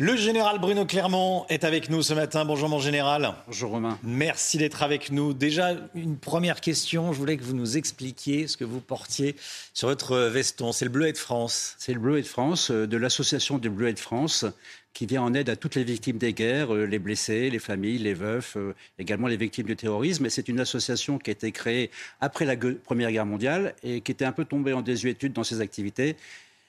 Le général Bruno Clermont est avec nous ce matin. Bonjour mon général. Bonjour Romain. Merci d'être avec nous. Déjà, une première question. Je voulais que vous nous expliquiez ce que vous portiez sur votre veston. C'est le Bleuet de France. C'est le Bleuet de France, euh, de l'association des Bleuets de France, qui vient en aide à toutes les victimes des guerres, euh, les blessés, les familles, les veufs, euh, également les victimes du terrorisme. Et c'est une association qui a été créée après la Première Guerre mondiale et qui était un peu tombée en désuétude dans ses activités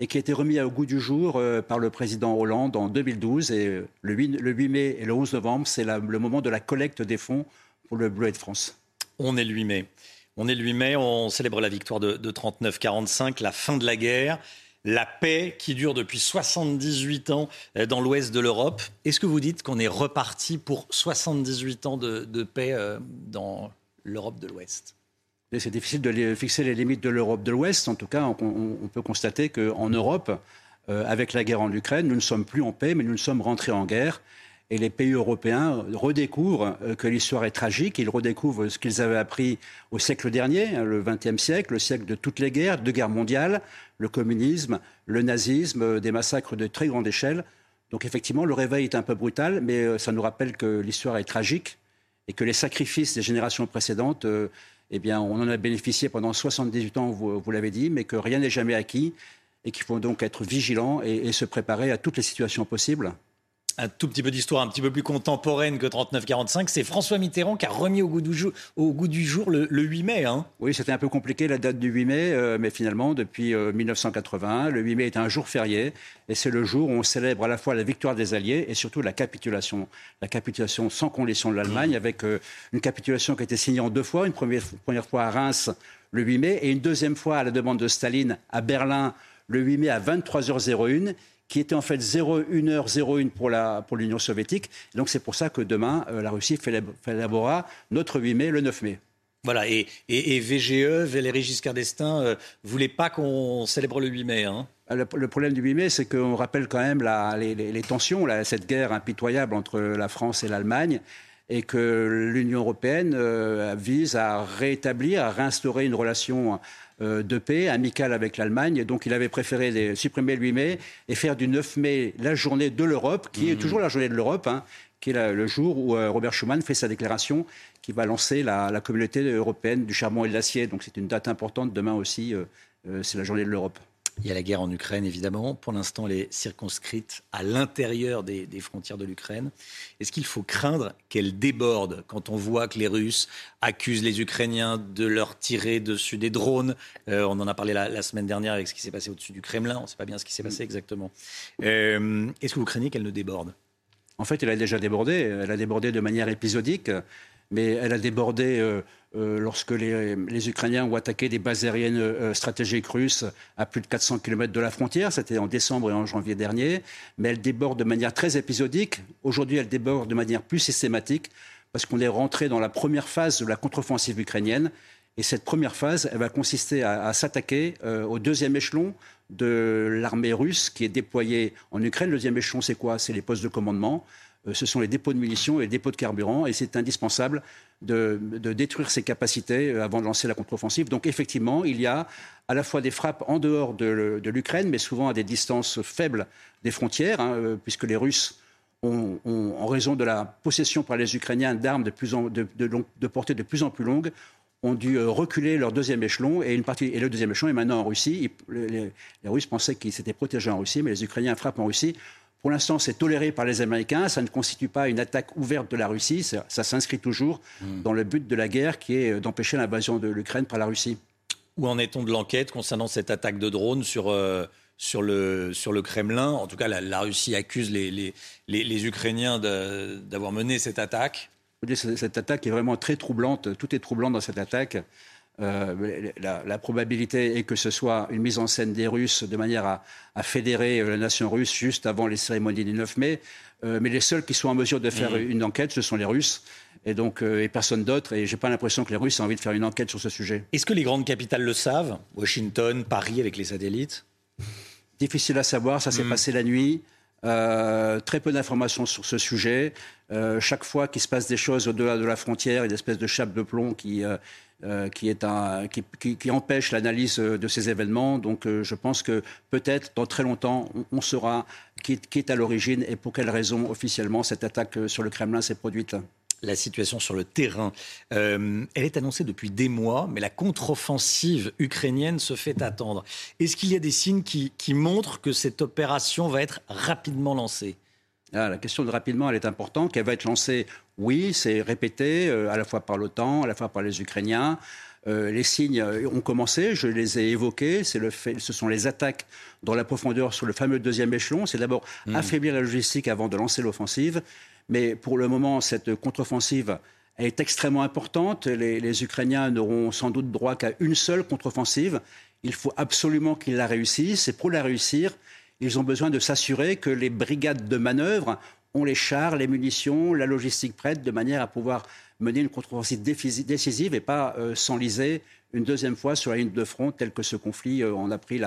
et qui a été remis au goût du jour euh, par le président Hollande en 2012. Et euh, le 8, le 8 mai et le 11 novembre, c'est le moment de la collecte des fonds pour le Bleuet de France. On est le 8 mai. On est le 8 mai. On célèbre la victoire de, de 39-45, la fin de la guerre, la paix qui dure depuis 78 ans euh, dans l'ouest de l'Europe. Est-ce que vous dites qu'on est reparti pour 78 ans de, paix dans l'Europe de l'Ouest? C'est difficile de fixer les limites de l'Europe de l'Ouest. En tout cas, on, peut constater qu'en Europe, euh, avec la guerre en Ukraine, nous ne sommes plus en paix, mais nous sommes rentrés en guerre. Et les pays européens redécouvrent euh, que l'histoire est tragique. Ils redécouvrent ce qu'ils avaient appris au siècle dernier, hein, le XXe siècle, le siècle de toutes les guerres, deux guerres mondiales, le communisme, le nazisme, euh, des massacres de très grande échelle. Donc effectivement, le réveil est un peu brutal, mais ça nous rappelle que l'histoire est tragique et que les sacrifices des générations précédentes, eh bien, on en a bénéficié pendant 78 ans, vous, l'avez dit, mais que rien n'est jamais acquis et qu'il faut donc être vigilant et se préparer à toutes les situations possibles. Un tout petit peu d'histoire un petit peu plus contemporaine que 39-45, c'est François Mitterrand qui a remis au goût du jour, au goût du jour le, le 8 mai. Hein. Oui, c'était un peu compliqué la date du 8 mai, euh, mais finalement, depuis euh, 1980, le 8 mai est un jour férié et c'est le jour où on célèbre à la fois la victoire des Alliés et surtout la capitulation. La capitulation sans condition de l'Allemagne, avec euh, une capitulation qui a été signée en deux fois, une première, première fois à Reims le 8 mai et une deuxième fois à la demande de Staline à Berlin le 8 mai à 23h01 qui était en fait 01h01 pour la pour l'Union soviétique. Et donc c'est pour ça que demain euh, la Russie élaborera notre 8 mai le 9 mai. Voilà, et, et, et VGE, Valéry Giscard d'Estaing, euh, voulait pas qu'on célèbre le 8 mai. Hein? Le, le problème du 8 mai, c'est qu'on rappelle quand même la- les, les- les tensions, cette guerre impitoyable entre la France et l'Allemagne, et que l'Union européenne euh, vise à rétablir, à réinstaurer une relation euh, de paix amicale avec l'Allemagne. Et donc, il avait préféré les- supprimer le 8 mai et faire du 9 mai la journée de l'Europe, qui est toujours la journée de l'Europe, hein, qui est la- le jour où euh, Robert Schuman fait sa déclaration qui va lancer la, la communauté européenne du charbon et de l'acier. Donc, c'est une date importante. Demain aussi, c'est la journée de l'Europe. Il y a la guerre en Ukraine, évidemment. Pour l'instant, elle est circonscrite à l'intérieur des, frontières de l'Ukraine. Est-ce qu'il faut craindre qu'elle déborde quand on voit que les Russes accusent les Ukrainiens de leur tirer dessus des drones? Euh, On en a parlé la, semaine dernière avec ce qui s'est passé au-dessus du Kremlin. On ne sait pas bien ce qui s'est passé exactement. Euh, Est-ce que vous craignez qu'elle ne déborde? En fait, elle a déjà débordé. Elle a débordé de manière épisodique, mais elle a débordé euh, lorsque les, Ukrainiens ont attaqué des bases aériennes euh, stratégiques russes à plus de 400 km de la frontière. C'était en décembre et en janvier dernier. Mais elle déborde de manière très épisodique. Aujourd'hui, elle déborde de manière plus systématique parce qu'on est rentré dans la première phase de la contre-offensive ukrainienne. Et cette première phase, elle va consister à, à s'attaquer euh, au deuxième échelon de l'armée russe qui est déployée en Ukraine. Le deuxième échelon, c'est quoi? C'est les postes de commandement. Euh, ce sont les dépôts de munitions et les dépôts de carburant. Et c'est indispensable de, détruire ces capacités euh, avant de lancer la contre-offensive. Donc effectivement, il y a à la fois des frappes en dehors de, l'Ukraine, mais souvent à des distances faibles des frontières, hein, euh, puisque les Russes en raison de la possession par les Ukrainiens d'armes de, plus en- de, portée de plus en plus longue, ont dû reculer leur deuxième échelon et une partie le deuxième échelon est maintenant en Russie. Les- les Russes pensaient qu'ils s'étaient protégés en Russie, mais les Ukrainiens frappent en Russie. Pour l'instant, c'est toléré par les Américains. Ça ne constitue pas une attaque ouverte de la Russie. Ça, ça s'inscrit toujours dans le but de la guerre, qui est euh, d'empêcher l'invasion de l'Ukraine par la Russie. Où en est-on de l'enquête concernant cette attaque de drone sur, euh, sur, le, sur le Kremlin? En tout cas, la, la Russie accuse les, les, les, les Ukrainiens d'avoir mené cette attaque. Cette attaque est vraiment très troublante. Tout est troublant dans cette attaque. La, probabilité est que ce soit une mise en scène des Russes de manière à, à fédérer la nation russe juste avant les cérémonies du 9 mai. mais les seuls qui sont en mesure de faire mmh. une enquête, ce sont les Russes et donc et personne d'autre. Et j'ai pas l'impression que les Russes aient envie de faire une enquête sur ce sujet. Est-ce que les grandes capitales le savent? Washington, Paris avec les satellites? Difficile à savoir. Ça s'est mmh. passé la nuit. Euh, très peu d'informations sur ce sujet. Euh, chaque fois qu'il se passe des choses au-delà de la frontière, il y a une espèce de chape de plomb qui, euh, qui, est un, qui, qui, empêche l'analyse de ces événements. Donc je pense que peut-être dans très longtemps, on, saura qui, qui, est à l'origine et pour quelles raisons officiellement cette attaque sur le Kremlin s'est produite la situation sur le terrain. Euh, elle est annoncée depuis des mois, mais la contre-offensive ukrainienne se fait attendre. Est-ce qu'il y a des signes qui, montrent que cette opération va être rapidement lancée? Ah, La question de rapidement, elle est importante. Qu'elle va être lancée, oui, c'est répété, euh, à la fois par l'OTAN, à la fois par les Ukrainiens. Euh, les signes ont commencé, je les ai évoqués. Le fait, ce sont les attaques dans la profondeur sur le fameux deuxième échelon. C'est d'abord hmm. affaiblir la logistique avant de lancer l'offensive. Mais pour le moment, cette contre-offensive est extrêmement importante. Les, Ukrainiens n'auront sans doute droit qu'à une seule contre-offensive. Il faut absolument qu'ils la réussissent. Et pour la réussir, ils ont besoin de s'assurer que les brigades de manœuvre ont les chars, les munitions, la logistique prête, de manière à pouvoir mener une contre-offensive décisive et pas euh, s'enliser une deuxième fois sur la ligne de front, tel que ce conflit euh, en a pris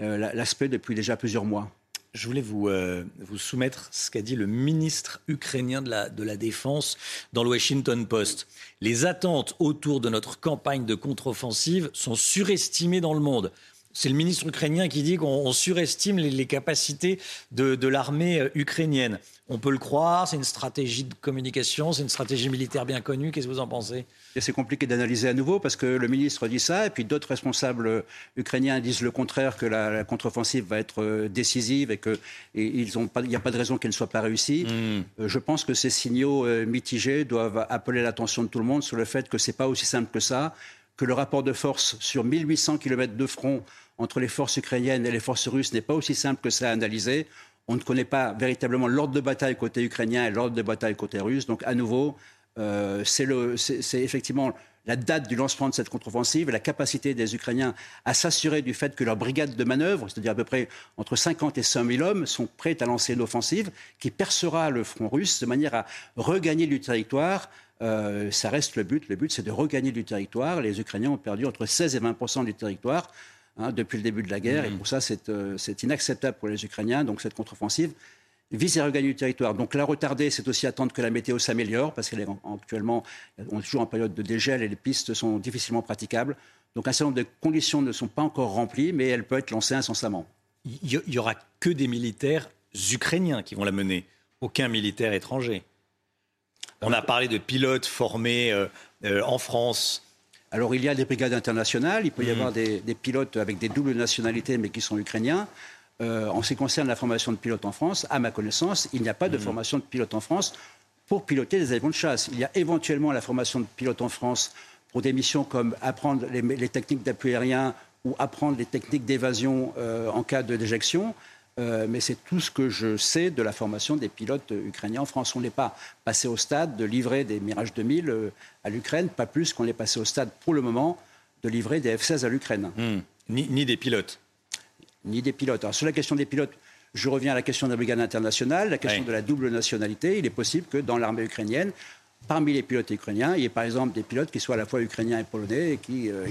euh, l'aspect depuis déjà plusieurs mois. Je voulais vous, euh, vous soumettre ce qu'a dit le ministre ukrainien de la, de la Défense dans le Washington Post. Les attentes autour de notre campagne de contre-offensive sont surestimées dans le monde. C'est le ministre ukrainien qui dit qu'on surestime les, capacités de, de l'armée euh, ukrainienne. On peut le croire, c'est une stratégie de communication, c'est une stratégie militaire bien connue. Qu'est-ce que vous en pensez? C'est compliqué d'analyser à nouveau parce que le ministre dit ça et puis d'autres responsables euh, ukrainiens disent le contraire, que la, contre-offensive va être euh, décisive et qu'il n'y a pas de raison qu'elle ne soit pas réussie. Hmm. Je pense que ces signaux mitigés doivent appeler l'attention de tout le monde sur le fait que ce n'est pas aussi simple que ça, que le rapport de force sur 1800 km de front entre les forces ukrainiennes et les forces russes n'est pas aussi simple que ça à analyser. On ne connaît pas véritablement l'ordre de bataille côté ukrainien et l'ordre de bataille côté russe. Donc, à nouveau, euh, c'est effectivement la date du lancement de cette contre-offensive la capacité des Ukrainiens à s'assurer du fait que leurs brigades de manœuvre, c'est-à-dire à peu près entre 50 et 100 000 hommes, sont prêts à lancer une offensive qui percera le front russe de manière à regagner du territoire euh, ça reste le but. Le but, c'est de regagner du territoire. Les Ukrainiens ont perdu entre 16 et 20 du territoire hein, depuis le début de la guerre. Et mmh. pour ça, euh, c'est inacceptable pour les Ukrainiens. Donc cette contre-offensive vise à regagner du territoire. Donc la retarder, c'est aussi attendre que la météo s'améliore, parce qu'elle est actuellement, on est toujours en période de dégel et les pistes sont difficilement praticables. Donc un certain nombre de conditions ne sont pas encore remplies, mais elle peut être lancée incessamment. Il y aura que des militaires ukrainiens qui vont la mener, aucun militaire étranger. On a parlé de pilotes formés euh, euh, en France. Alors il y a des brigades internationales, il peut y mm. avoir des, pilotes avec des doubles nationalités mais qui sont ukrainiens. Euh, en ce qui concerne la formation de pilotes en France, à ma connaissance, il n'y a pas de mm. formation de pilote en France pour piloter des avions de chasse. Il y a éventuellement la formation de pilote en France pour des missions comme apprendre les, techniques d'appui aérien ou apprendre les techniques d'évasion en cas de déjection. Euh, mais c'est tout ce que je sais de la formation des pilotes ukrainiens en France. On n'est pas passé au stade de livrer des Mirage 2000 euh, à l'Ukraine, pas plus qu'on est passé au stade pour le moment de livrer des F-16 à l'Ukraine. Hmm. Ni, des pilotes Ni des pilotes. Alors sur la question des pilotes, je reviens à la question de la brigade internationale, la question de la double nationalité. Il est possible que dans l'armée ukrainienne, parmi les pilotes ukrainiens, il y ait par exemple des pilotes qui soient à la fois ukrainiens et polonais et qui, euh,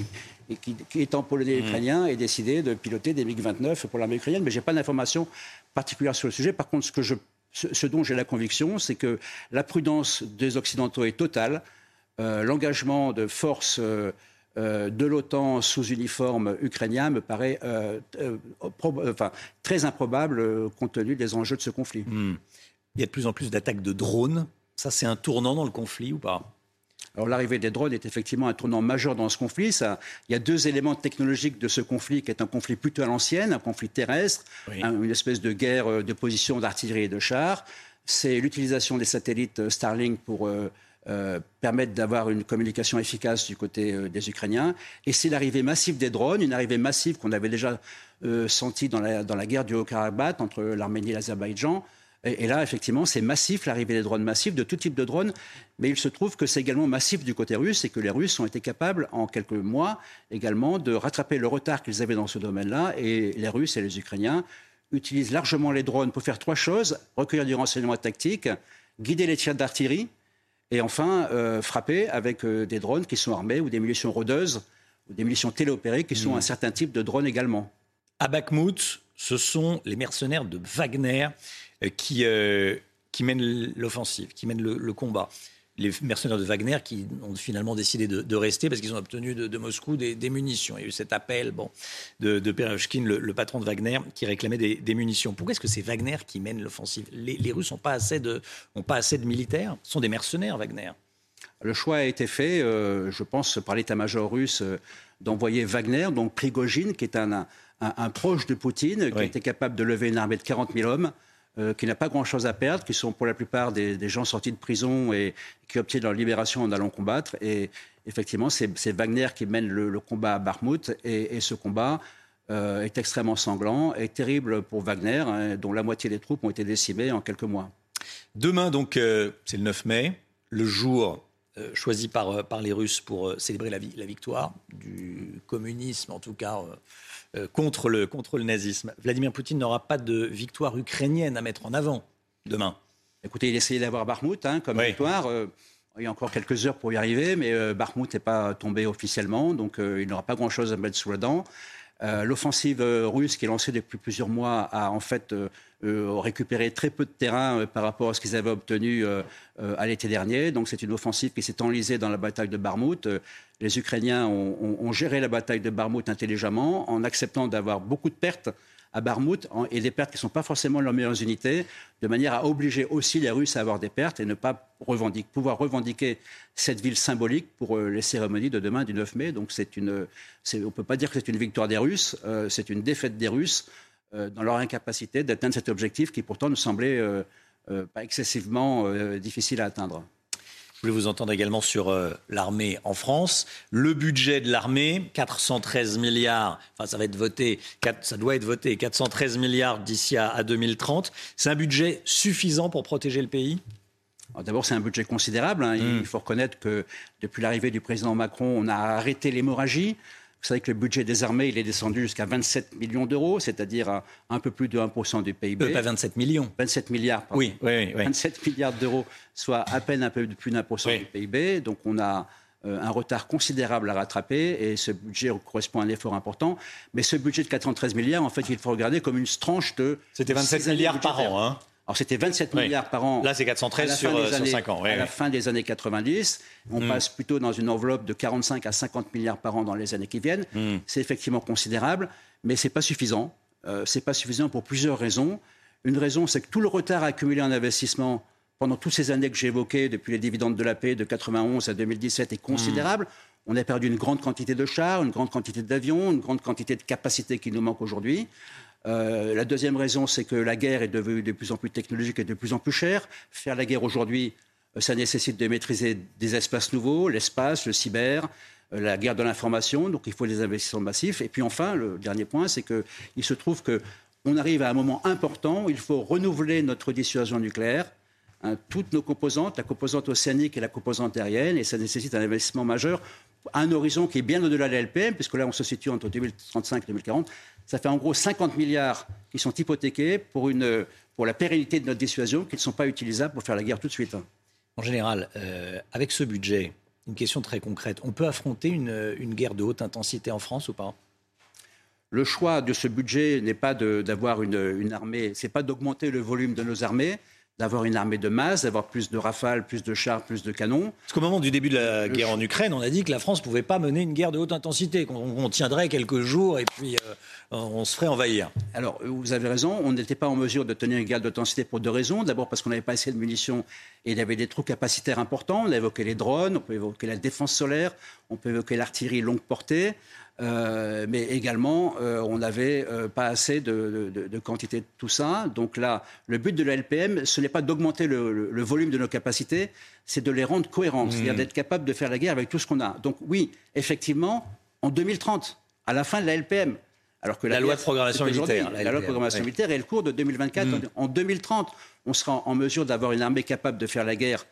et qui, étant polonais et mm. ukrainien, ait décidé de piloter des MiG-29 pour l'armée ukrainienne. Mais je n'ai pas d'informations particulières sur le sujet. Par contre, ce, que je, ce, dont j'ai la conviction, c'est que la prudence des Occidentaux est totale. Euh, l'engagement de forces euh, de l'OTAN sous uniforme ukrainien me paraît enfin, très improbable compte tenu des enjeux de ce conflit. Mm. Il y a de plus en plus d'attaques de drones. Ça, c'est un tournant dans le conflit ou pas? Alors l'arrivée des drones est effectivement un tournant majeur dans ce conflit. Ça, il y a deux éléments technologiques de ce conflit qui est un conflit plutôt à l'ancienne, un conflit terrestre, une espèce de guerre euh, de position d'artillerie et de chars. C'est l'utilisation des satellites euh, Starlink pour euh, permettre d'avoir une communication efficace du côté des Ukrainiens. Et c'est l'arrivée massive des drones, une arrivée massive qu'on avait déjà sentie dans la, dans la guerre du Haut-Karabakh entre l'Arménie et l'Azerbaïdjan. Et, là, effectivement, c'est massif, l'arrivée des drones massifs, de tout type de drones. Mais il se trouve que c'est également massif du côté russe et que les Russes ont été capables, en quelques mois, également de rattraper le retard qu'ils avaient dans ce domaine-là. Et les Russes et les Ukrainiens utilisent largement les drones pour faire trois choses recueillir du renseignement tactique, guider les tirs d'artillerie et enfin euh, frapper avec euh, des drones qui sont armés ou des munitions rôdeuses ou des munitions téléopérées qui sont hmm. un certain type de drones également. À Bakhmut, ce sont les mercenaires de Wagner euh, qui, euh, qui mènent l'offensive, qui mènent le, combat les mercenaires de Wagner qui ont finalement décidé de, rester parce qu'ils ont obtenu de, Moscou des, munitions. Il y a eu cet appel bon, de, de le, patron de Wagner, qui réclamait des, munitions. Pourquoi est-ce que c'est Wagner qui mène l'offensive? Les, Russes n'ont pas, assez de, militaires? Ce sont des mercenaires, Wagner. Le choix a été fait, euh, je pense, par l'état-major russe d'envoyer Wagner, donc Prigogine, qui est un, proche de Poutine, qui était capable de lever une armée de 40 000 hommes. Euh, qui n'a pas grand-chose à perdre, qui sont pour la plupart des, gens sortis de prison et qui obtiennent leur libération en allant combattre. Et effectivement, c'est Wagner qui mène le, combat à Barmouth. Et, ce combat euh, est extrêmement sanglant et terrible pour Wagner, hein, dont la moitié des troupes ont été décimées en quelques mois. Demain, donc, euh, c'est le 9 mai, le jour choisi par, par les Russes pour célébrer la, la, victoire du communisme, en tout cas contre, le, contre le nazisme. Vladimir Poutine n'aura pas de victoire ukrainienne à mettre en avant demain. Écoutez, il essayait d'avoir Bakhmut hein, comme victoire. Euh, il y a encore quelques heures pour y arriver, mais euh, n'est pas tombé officiellement, donc euh, il n'aura pas grand-chose à mettre sous la dent. L'offensive russe qui est lancée depuis plusieurs mois a en fait récupéré très peu de terrain par rapport à ce qu'ils avaient obtenu à l'été dernier. Donc c'est une offensive qui s'est enlisée dans la bataille de Barmout les Ukrainiens ont, géré la bataille de Barmout intelligemment en acceptant d'avoir beaucoup de pertes à Barmout et des pertes qui ne sont pas forcément leurs meilleures unités, de manière à obliger aussi les Russes à avoir des pertes et ne pas pouvoir revendiquer cette ville symbolique pour euh, les cérémonies de demain du 9 mai. Donc on ne peut pas dire que c'est une victoire des Russes, euh, c'est une défaite des Russes euh, dans leur incapacité d'atteindre cet objectif qui pourtant nous semblait pas excessivement difficile à atteindre. Je voulais vous entendre également sur euh, l'armée en France. Le budget de l'armée, 413 milliards, enfin ça va être voté, ça doit être voté, 413 milliards d'ici à, 2030. C'est un budget suffisant pour protéger le pays? D'abord, c'est un budget considérable. Hein. Il hmm. faut reconnaître que depuis l'arrivée du président Macron, on a arrêté l'hémorragie. Vous savez que le budget des armées, il est descendu jusqu'à 27 millions d'euros, c'est-à-dire un peu plus de 1% du PIB. Euh, pas 27 millions 27 milliards, pardon. Oui, oui, oui. 27 milliards d'euros, soit à peine un peu plus d'un pour cent du PIB. Donc on a euh, un retard considérable à rattraper et ce budget correspond à un effort important. Mais ce budget de 413 milliards, en fait, il faut regarder comme une tranche de. C'était 27 milliards par an, hein alors c'était 27 milliards par an. Là, c'est 413 sur, euh, sur, 5 ans. à la fin des années 90, on hmm. passe plutôt dans une enveloppe de 45 à 50 milliards par an dans les années qui viennent. Hmm. C'est effectivement considérable, mais ce n'est pas suffisant. Euh, ce n'est pas suffisant pour plusieurs raisons. Une raison, c'est que tout le retard accumulé en investissement pendant toutes ces années que j'ai évoquées, depuis les dividendes de la paix de 91 à 2017, est considérable. Hmm. On a perdu une grande quantité de chars, une grande quantité d'avions, une grande quantité de capacités qui nous manquent aujourd'hui. Euh, la deuxième raison, c'est que la guerre est devenue de plus en plus technologique et de plus en plus chère. Faire la guerre aujourd'hui, euh, ça nécessite de maîtriser des espaces nouveaux, l'espace, le cyber, euh, la guerre de l'information. Donc il faut des investissements massifs. Et puis enfin, le dernier point, c'est qu'il se trouve qu'on arrive à un moment important où il faut renouveler notre dissuasion nucléaire. Hein, toutes nos composantes, la composante océanique et la composante aérienne, et ça nécessite un investissement majeur un horizon qui est bien au-delà de la LPM, puisque là on se situe entre 2035 et 2040. Ça fait en gros 50 milliards qui sont hypothéqués pour, une, pour la pérennité de notre dissuasion, qui ne sont pas utilisables pour faire la guerre tout de suite. En général, euh, avec ce budget, une question très concrète, on peut affronter une, une guerre de haute intensité en France ou pas? Le choix de ce budget n'est pas d'avoir une, une, armée, c'est pas d'augmenter le volume de nos armées, d'avoir une armée de masse, d'avoir plus de rafales, plus de chars, plus de canons. Parce qu'au moment du début de la guerre en Ukraine, on a dit que la France ne pouvait pas mener une guerre de haute intensité, qu'on tiendrait quelques jours et puis euh, on se ferait envahir. Alors, vous avez raison, on n'était pas en mesure de tenir une guerre d'intensité pour deux raisons. D'abord parce qu'on n'avait pas assez de munitions et il y avait des trous capacitaires importants. On a évoqué les drones, on peut évoquer la défense solaire, on peut évoquer l'artillerie longue portée. Euh, mais également, euh, on n'avait euh, pas assez de, quantité de tout ça. Donc là, le but de la LPM, ce n'est pas d'augmenter le, volume de nos capacités, c'est de les rendre cohérentes, c'est-à-dire mmh. d'être capable de faire la guerre avec tout ce qu'on a. Donc oui, effectivement, en 2030, à la fin de la LPM, Alors que la, loi de programmation militaire. La, loi de programmation militaire est le cours de 2024. Mm. En 2030, on sera en mesure d'avoir une armée capable de faire la guerre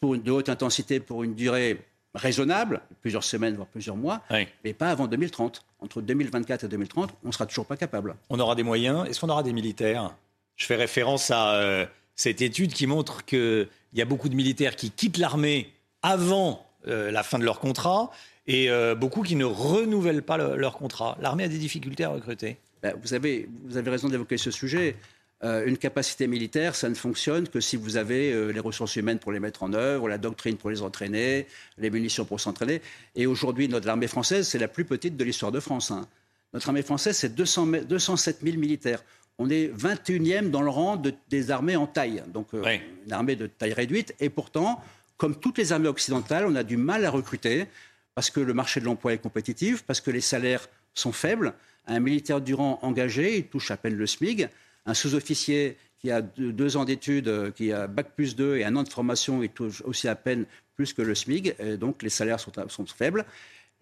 pour de haute intensité pour une durée raisonnable, plusieurs semaines, voire plusieurs mois, mais pas avant 2030. Entre 2024 et 2030, on ne sera toujours pas capable. On aura des moyens. Est-ce qu'on aura des militaires? Je fais référence à euh, cette étude qui montre qu'il y a beaucoup de militaires qui quittent l'armée avant euh, la fin de leur contrat et euh, beaucoup qui ne renouvellent pas leur contrat. L'armée a des difficultés à recruter. Ben, vous, avez, vous avez raison d'évoquer ce sujet. Euh, une capacité militaire, ça ne fonctionne que si vous avez euh, les ressources humaines pour les mettre en œuvre, la doctrine pour les entraîner, les munitions pour s'entraîner. Et aujourd'hui, notre armée française, c'est la plus petite de l'histoire de France. Hein. Notre armée française, c'est 207 000 militaires. On est 21e dans le rang des armées en taille, donc euh, une armée de taille réduite. Et pourtant, comme toutes les armées occidentales, on a du mal à recruter parce que le marché de l'emploi est compétitif, parce que les salaires sont faibles. Un militaire du rang engagé, il touche à peine le SMIC un sous-officier qui a deux, ans d'études, euh, qui a bac plus 2 et un an de formation, il touche aussi à peine plus que le SMIG, donc les salaires sont, faibles.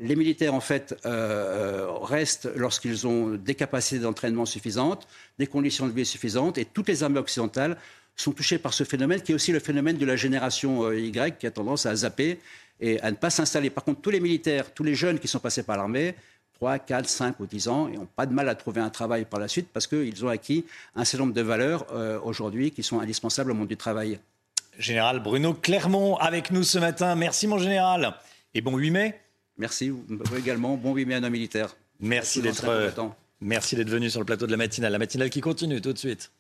Les militaires, en fait, euh, euh, restent lorsqu'ils ont des capacités d'entraînement suffisantes, des conditions de vie suffisantes, et toutes les armées occidentales sont touchées par ce phénomène, qui est aussi le phénomène de la génération Y, qui a tendance à zapper et à ne pas s'installer. Par contre, tous les militaires, tous les jeunes qui sont passés par l'armée, 3, 4, 5 ou 10 ans et n'ont pas de mal à trouver un travail par la suite parce qu'ils ont acquis un certain nombre de valeurs euh, aujourd'hui qui sont indispensables au monde du travail. Général Bruno Clermont avec nous ce matin. Merci mon général et bon 8 mai. Merci vous également. Bon 8 mai à nos militaires. Merci d'être euh, merci d'être venu sur le plateau de la matinale. La matinale qui continue tout de suite.